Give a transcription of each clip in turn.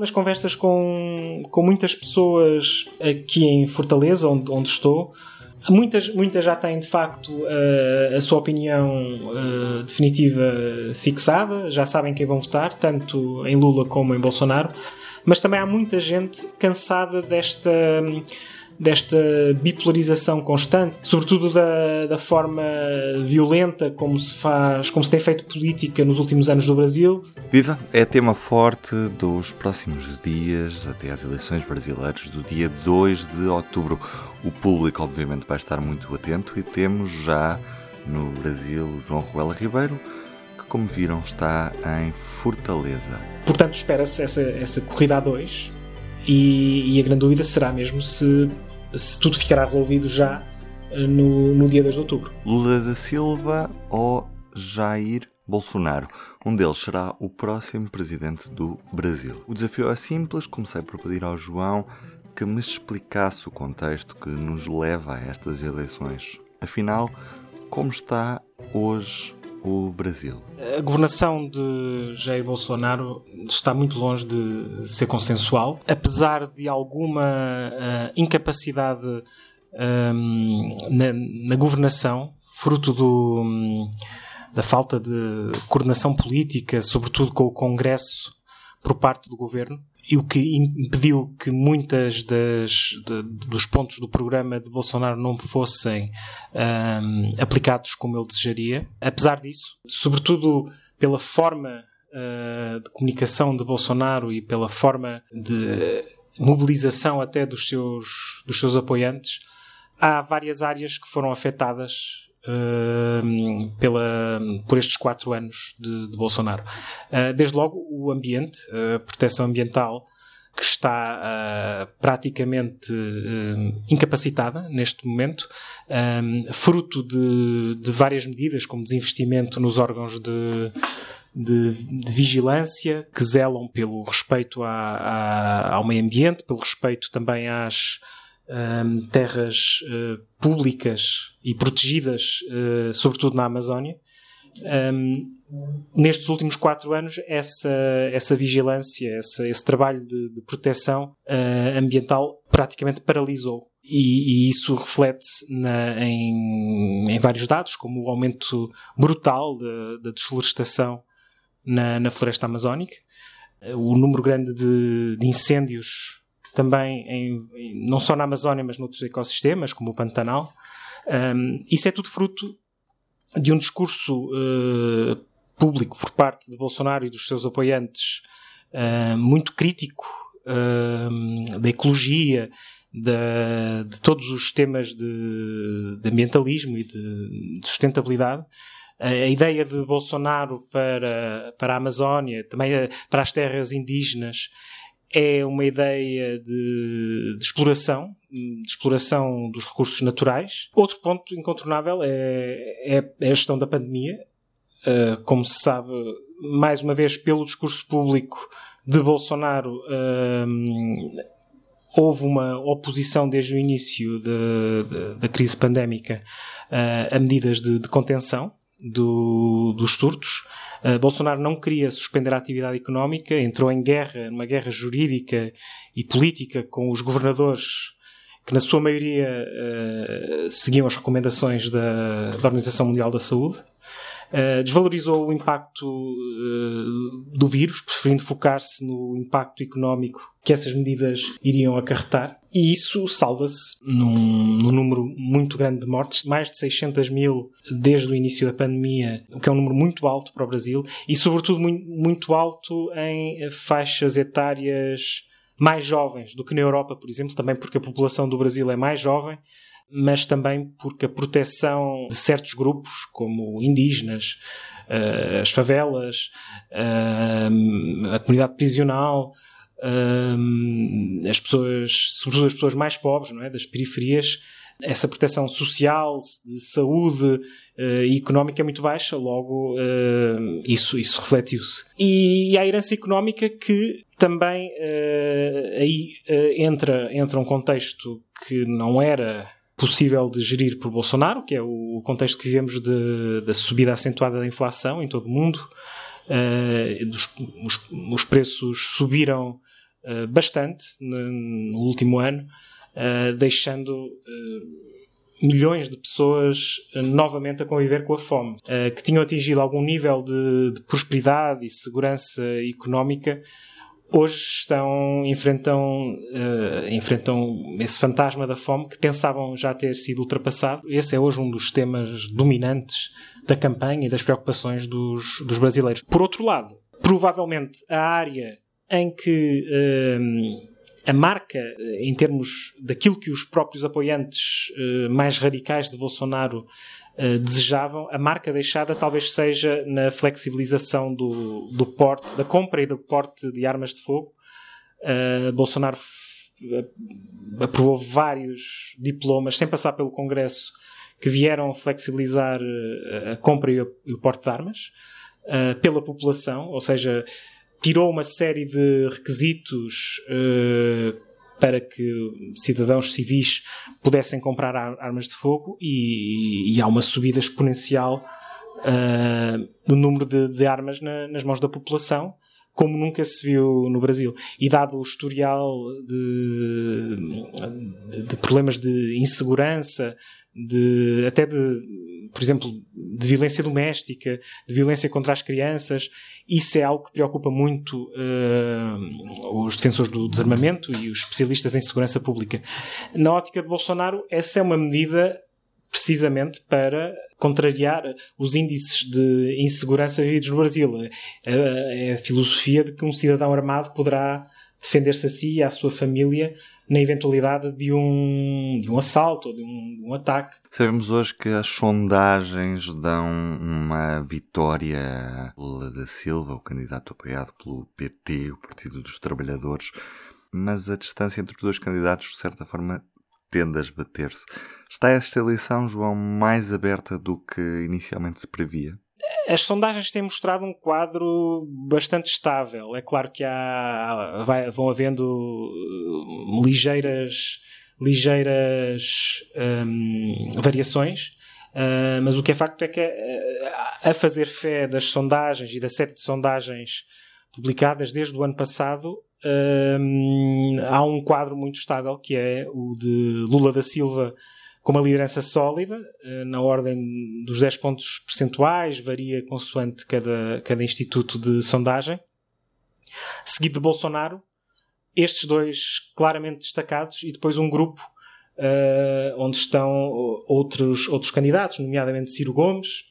Nas conversas com, com muitas pessoas aqui em Fortaleza, onde, onde estou, Muitas, muitas já têm de facto a sua opinião definitiva fixada, já sabem quem vão votar, tanto em Lula como em Bolsonaro, mas também há muita gente cansada desta desta bipolarização constante, sobretudo da, da forma violenta como se faz, como se tem feito política nos últimos anos do Brasil. Viva! É tema forte dos próximos dias, até às eleições brasileiras do dia 2 de outubro. O público, obviamente, vai estar muito atento e temos já no Brasil João Ruela Ribeiro, que, como viram, está em Fortaleza. Portanto, espera-se essa, essa corrida a dois. E, e a grande dúvida será mesmo se se tudo ficará resolvido já eh, no, no dia 2 de outubro. Lula da Silva ou Jair Bolsonaro. Um deles será o próximo presidente do Brasil. O desafio é simples. Comecei por pedir ao João que me explicasse o contexto que nos leva a estas eleições. Afinal, como está hoje o Brasil? A governação de Jair Bolsonaro está muito longe de ser consensual, apesar de alguma uh, incapacidade um, na, na, governação, fruto do, um, da falta de coordenação política, sobretudo com o Congresso por parte do governo e o que impediu que muitas das, de, dos pontos do programa de Bolsonaro não fossem um, aplicados como ele desejaria. Apesar disso, sobretudo pela forma uh, de comunicação de Bolsonaro e pela forma de mobilização até dos seus, dos seus apoiantes, há várias áreas que foram afetadas Uh, pela, por estes quatro anos de, de Bolsonaro. Uh, desde logo, o ambiente, a proteção ambiental, que está uh, praticamente incapacitada neste momento, fruto de, de, várias medidas, como desinvestimento nos órgãos de, de, de vigilância, que zelam pelo respeito à, à, ao meio ambiente, pelo respeito também às um, terras uh, públicas e protegidas, uh, sobretudo na Amazónia. Um, nestes últimos quatro anos, essa, essa vigilância, essa, esse trabalho de, de proteção uh, ambiental praticamente paralisou. E, e isso reflete-se em, em, vários dados, como o aumento brutal da, desflorestação na, na floresta amazónica, o número grande de, de incêndios também em, não só na Amazónia, mas noutros ecossistemas, como o Pantanal. Um, isso é tudo fruto de um discurso uh, público por parte de Bolsonaro e dos seus apoiantes uh, muito crítico uh, da ecologia, da, de todos os temas de, de ambientalismo e de, de sustentabilidade a ideia de Bolsonaro para, para a Amazónia, também para as terras indígenas, é uma ideia de, de, exploração, de exploração dos recursos naturais. Outro ponto incontornável é, é, é a gestão da pandemia. Uh, como se sabe, mais uma vez, pelo discurso público de Bolsonaro, uh, houve uma oposição desde o início da crise pandémica uh, a medidas de, de contenção do, dos surtos. Uh, Bolsonaro não queria suspender a atividade económica, entrou em guerra, numa guerra jurídica e política com os governadores que, na sua maioria, uh, seguiam as recomendações da, da Organização Mundial da Saúde. Uh, desvalorizou o impacto uh, do vírus, preferindo focar-se no impacto económico que essas medidas iriam acarretar. E isso salva-se num, num, número muito grande de mortes, mais de 600 mil desde o início da pandemia, o que é um número muito alto para o Brasil, e sobretudo muito, muito alto em faixas etárias mais jovens do que na Europa, por exemplo, também porque a população do Brasil é mais jovem mas também porque a proteção de certos grupos, como indígenas, uh, as favelas, uh, a comunidade prisional, uh, as pessoas, sobretudo as pessoas mais pobres, não é? das periferias, essa proteção social, de saúde e económica é muito baixa, logo isso, isso refletiu-se. E, e a herança económica que também aí entra, entra um contexto que não era possível de gerir por Bolsonaro, que é o contexto que vivemos da subida acentuada da inflação em todo o mundo. Uh, dos, os, os, preços subiram bastante no, último ano, deixando milhões de pessoas novamente a conviver com a fome, que tinham atingido algum nível de, de prosperidade e segurança económica hoje estão enfrentam uh, enfrentam esse fantasma da fome que pensavam já ter sido ultrapassado. Esse é hoje um dos temas dominantes da campanha e das preocupações dos, dos brasileiros. Por outro lado, provavelmente a área em que uh, a marca, eh, em termos daquilo que os próprios apoiantes uh, mais radicais de Bolsonaro uh, desejavam, a marca deixada talvez seja na flexibilização do, do porte, da compra e do porte de armas de fogo. Bolsonaro aprovou vários diplomas, sem passar pelo Congresso, que vieram flexibilizar a compra e o porte de armas pela população, ou seja, tirou uma série de requisitos uh, para que cidadãos civis pudessem comprar armas de fogo e, e há uma subida exponencial uh, do número de, de armas na, nas mãos da população como nunca se viu no Brasil. E dado o historial de, de problemas de insegurança, de, até de, por exemplo, de violência doméstica, de violência contra as crianças. Isso é algo que preocupa muito uh, os defensores do desarmamento e os especialistas em segurança pública. Na ótica de Bolsonaro, essa é uma medida precisamente para contrariar os índices de insegurança vividos no Brasil. É, é a filosofia de que um cidadão armado poderá defender-se a si e à sua família na eventualidade de um, de um assalto ou de um, de um ataque. Sabemos hoje que as sondagens dão uma vitória Lula da Silva, o candidato apoiado pelo PT, o Partido dos Trabalhadores, mas a distância entre os dois candidatos, de certa forma, tende a esbater-se. Está esta eleição, João, mais aberta do que inicialmente se previa? As sondagens têm mostrado um quadro bastante estável. É claro que há, vai, vão havendo uh, ligeiras, ligeiras variações, uh, mas o que é facto é que uh, a fazer fé das sondagens e da série de sondagens publicadas desde o ano passado, um, há um quadro muito estável que é o de Lula da Silva com uma liderança sólida, eh, na ordem dos 10 pontos percentuais, varia consoante cada, cada instituto de sondagem. Seguido de Bolsonaro, estes dois claramente destacados, e depois um grupo uh, onde estão outros, outros candidatos, nomeadamente Ciro Gomes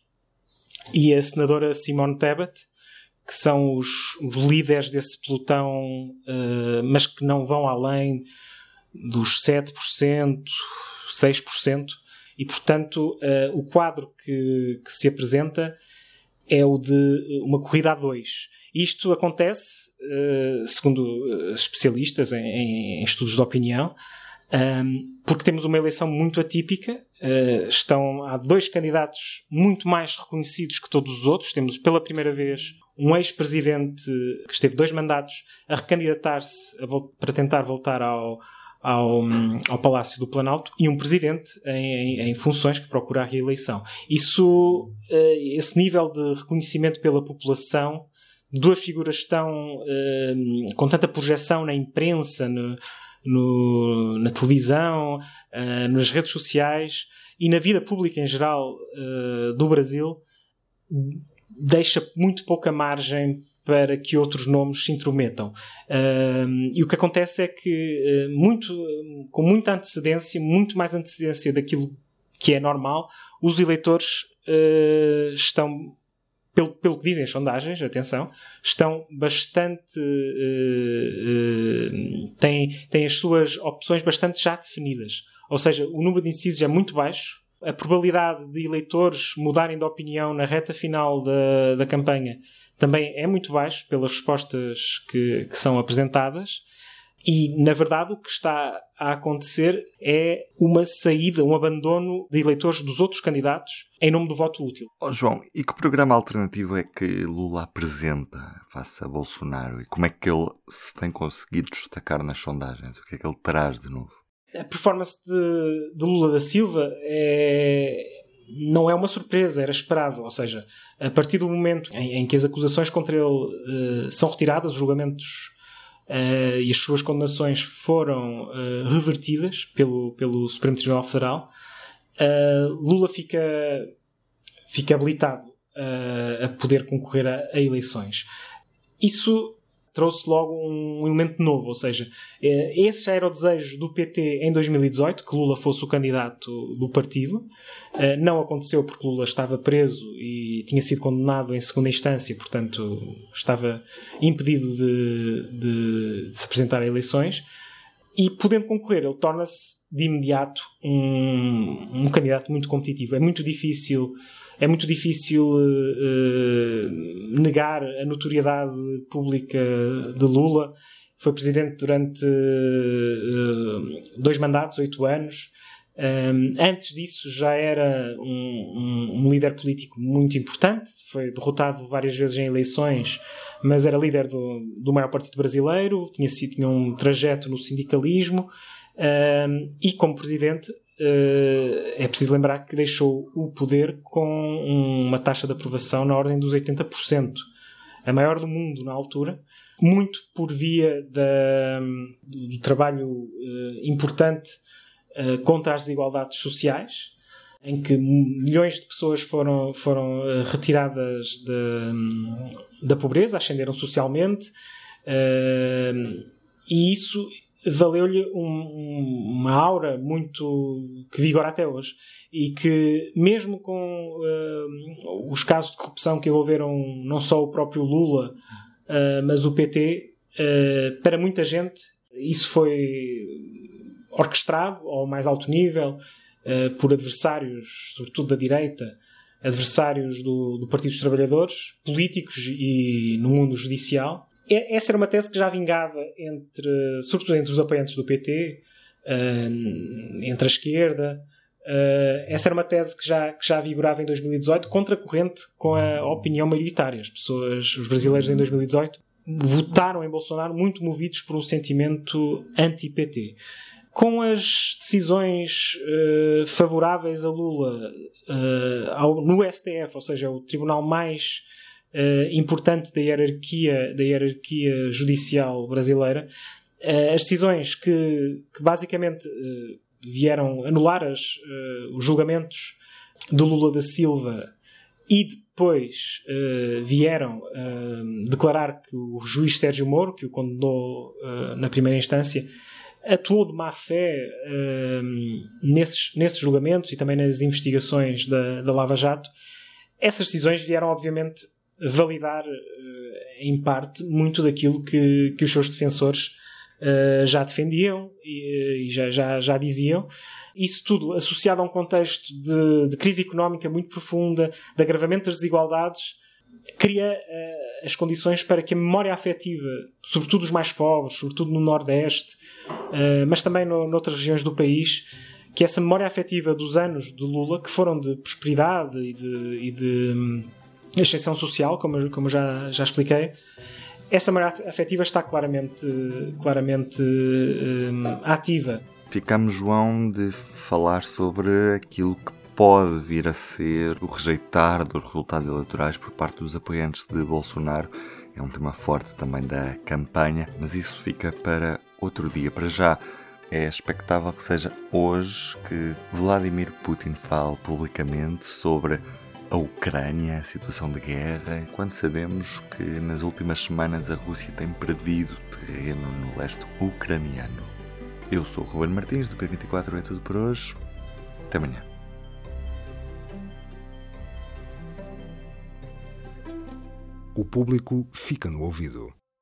e a senadora Simone Tebet, que são os, os líderes desse pelotão, uh, mas que não vão além dos 7%, 6%, e portanto uh, o quadro que, que, se apresenta é o de uma corrida a dois. Isto acontece, uh, segundo especialistas em, em, estudos de opinião, um, ehm, porque temos uma eleição muito atípica. Uh, estão, há dois candidatos muito mais reconhecidos que todos os outros. Temos pela primeira vez um ex-presidente que esteve dois mandatos a recandidatar-se para tentar voltar ao, ao, ao Palácio do Planalto e um presidente em, em, em funções que procura a reeleição. Isso, uh, esse nível de reconhecimento pela população, duas figuras tão uh, com tanta projeção na imprensa, no, no, na televisão, uh, nas redes sociais e na vida pública em geral do Brasil, deixa muito pouca margem para que outros nomes se intrometam. Uh, e o que acontece é que, uh, muito, com muita antecedência, muito mais antecedência daquilo que é normal, os eleitores uh, estão, pelo, pelo que dizem as sondagens, atenção, estão bastante. Uh, têm, têm as suas opções bastante já definidas. Ou seja, o número de incisos é muito baixo, a probabilidade de eleitores mudarem de opinião na reta final da, da campanha também é muito baixo pelas respostas que, que são apresentadas. E, na verdade, o que está a acontecer é uma saída, um abandono de eleitores dos outros candidatos em nome do voto útil. Oh, João, e que programa alternativo é que Lula apresenta face a Bolsonaro? E como é que ele se tem conseguido destacar nas sondagens? O que é que ele traz de novo? A performance de, de Lula da Silva é, não é uma surpresa, era esperado. Ou seja, a partir do momento em, em que as acusações contra ele uh, são retiradas, os julgamentos uh, e as suas condenações foram uh, revertidas pelo, pelo Supremo Tribunal Federal, Lula fica, fica habilitado a poder concorrer a, a eleições. Isso trouxe logo um elemento novo, ou seja, eh, esse já era o desejo do PT em 2018, que Lula fosse o candidato do partido. Eh, não aconteceu porque Lula estava preso e tinha sido condenado em segunda instância, portanto estava impedido de, de, de se apresentar a eleições. E podendo concorrer, ele torna-se de imediato um, um candidato muito competitivo. É muito difícil é muito difícil uh, negar a notoriedade pública de Lula. Foi presidente durante uh, dois mandatos, oito anos. Um, antes disso já era um, um, um, líder político muito importante, foi derrotado várias vezes em eleições, mas era líder do, do maior partido brasileiro, tinha, tinha um trajeto no sindicalismo e como presidente é preciso lembrar que deixou o poder com uma taxa de aprovação na ordem dos 80%, a maior do mundo na altura, muito por via da, do trabalho uh, importante uh, contra as desigualdades sociais, em que milhões de pessoas foram, foram retiradas de, da pobreza, ascenderam socialmente, e isso valeu-lhe um, uma aura muito que vigora até hoje e que mesmo com uh, os casos de corrupção que envolveram não só o próprio Lula uh, mas o PT uh, eh, para muita gente isso foi orquestrado ao mais alto nível por adversários sobretudo da direita adversários do, do Partido dos Trabalhadores políticos e no mundo judicial essa era uma tese que já vingava entre, sobretudo entre os apoiantes do PT, ah, entre a esquerda. Uh, essa era uma tese que já, que já vigorava em 2018, contracorrente com a opinião maioritária. As pessoas, os brasileiros em 2018, votaram em Bolsonaro muito movidos por um sentimento anti-PT. Com as decisões uh, favoráveis a Lula uh, ao, no STF, ou seja, o tribunal mais uh, importante da hierarquia, da hierarquia judicial brasileira, uh, as decisões que, que basicamente uh, vieram anular as, os julgamentos de Lula da Silva e depois vieram declarar que o juiz Sérgio Moro, que o condenou na primeira instância, atuou de má fé nesses, nesses julgamentos e também nas investigações da, da Lava Jato. Essas decisões vieram, obviamente, validar, eh, em parte, muito daquilo que, que os seus defensores uh, já defendiam e, e, já, já, já diziam. Isso tudo associado a um contexto de, de crise económica muito profunda, de agravamento das desigualdades, cria uh, as condições para que a memória afetiva, sobretudo dos mais pobres, sobretudo no Nordeste, uh, mas também no, noutras regiões do país, que essa memória afetiva dos anos de Lula, que foram de prosperidade e de, e de ascensão social, como, como já, já expliquei, essa memória afetiva está claramente, claramente um, ativa. Ficamos, João, de falar sobre aquilo que pode vir a ser o rejeitar dos resultados eleitorais por parte dos apoiantes de Bolsonaro. É um tema forte também da campanha, mas isso fica para outro dia. Para já, é expectável que seja hoje que Vladimir Putin fale publicamente sobre a Ucrânia, a situação de guerra, quando sabemos que nas últimas semanas a Rússia tem perdido terreno no leste ucraniano. Eu sou o Ruben Martins, do P24 é tudo por hoje. Até amanhã. O público fica no ouvido.